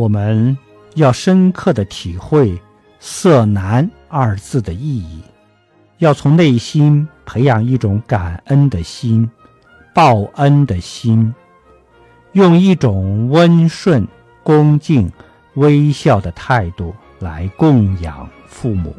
我们要深刻的体会“色难”二字的意义，要从内心培养一种感恩的心、报恩的心，用一种温顺、恭敬、微笑的态度来供养父母。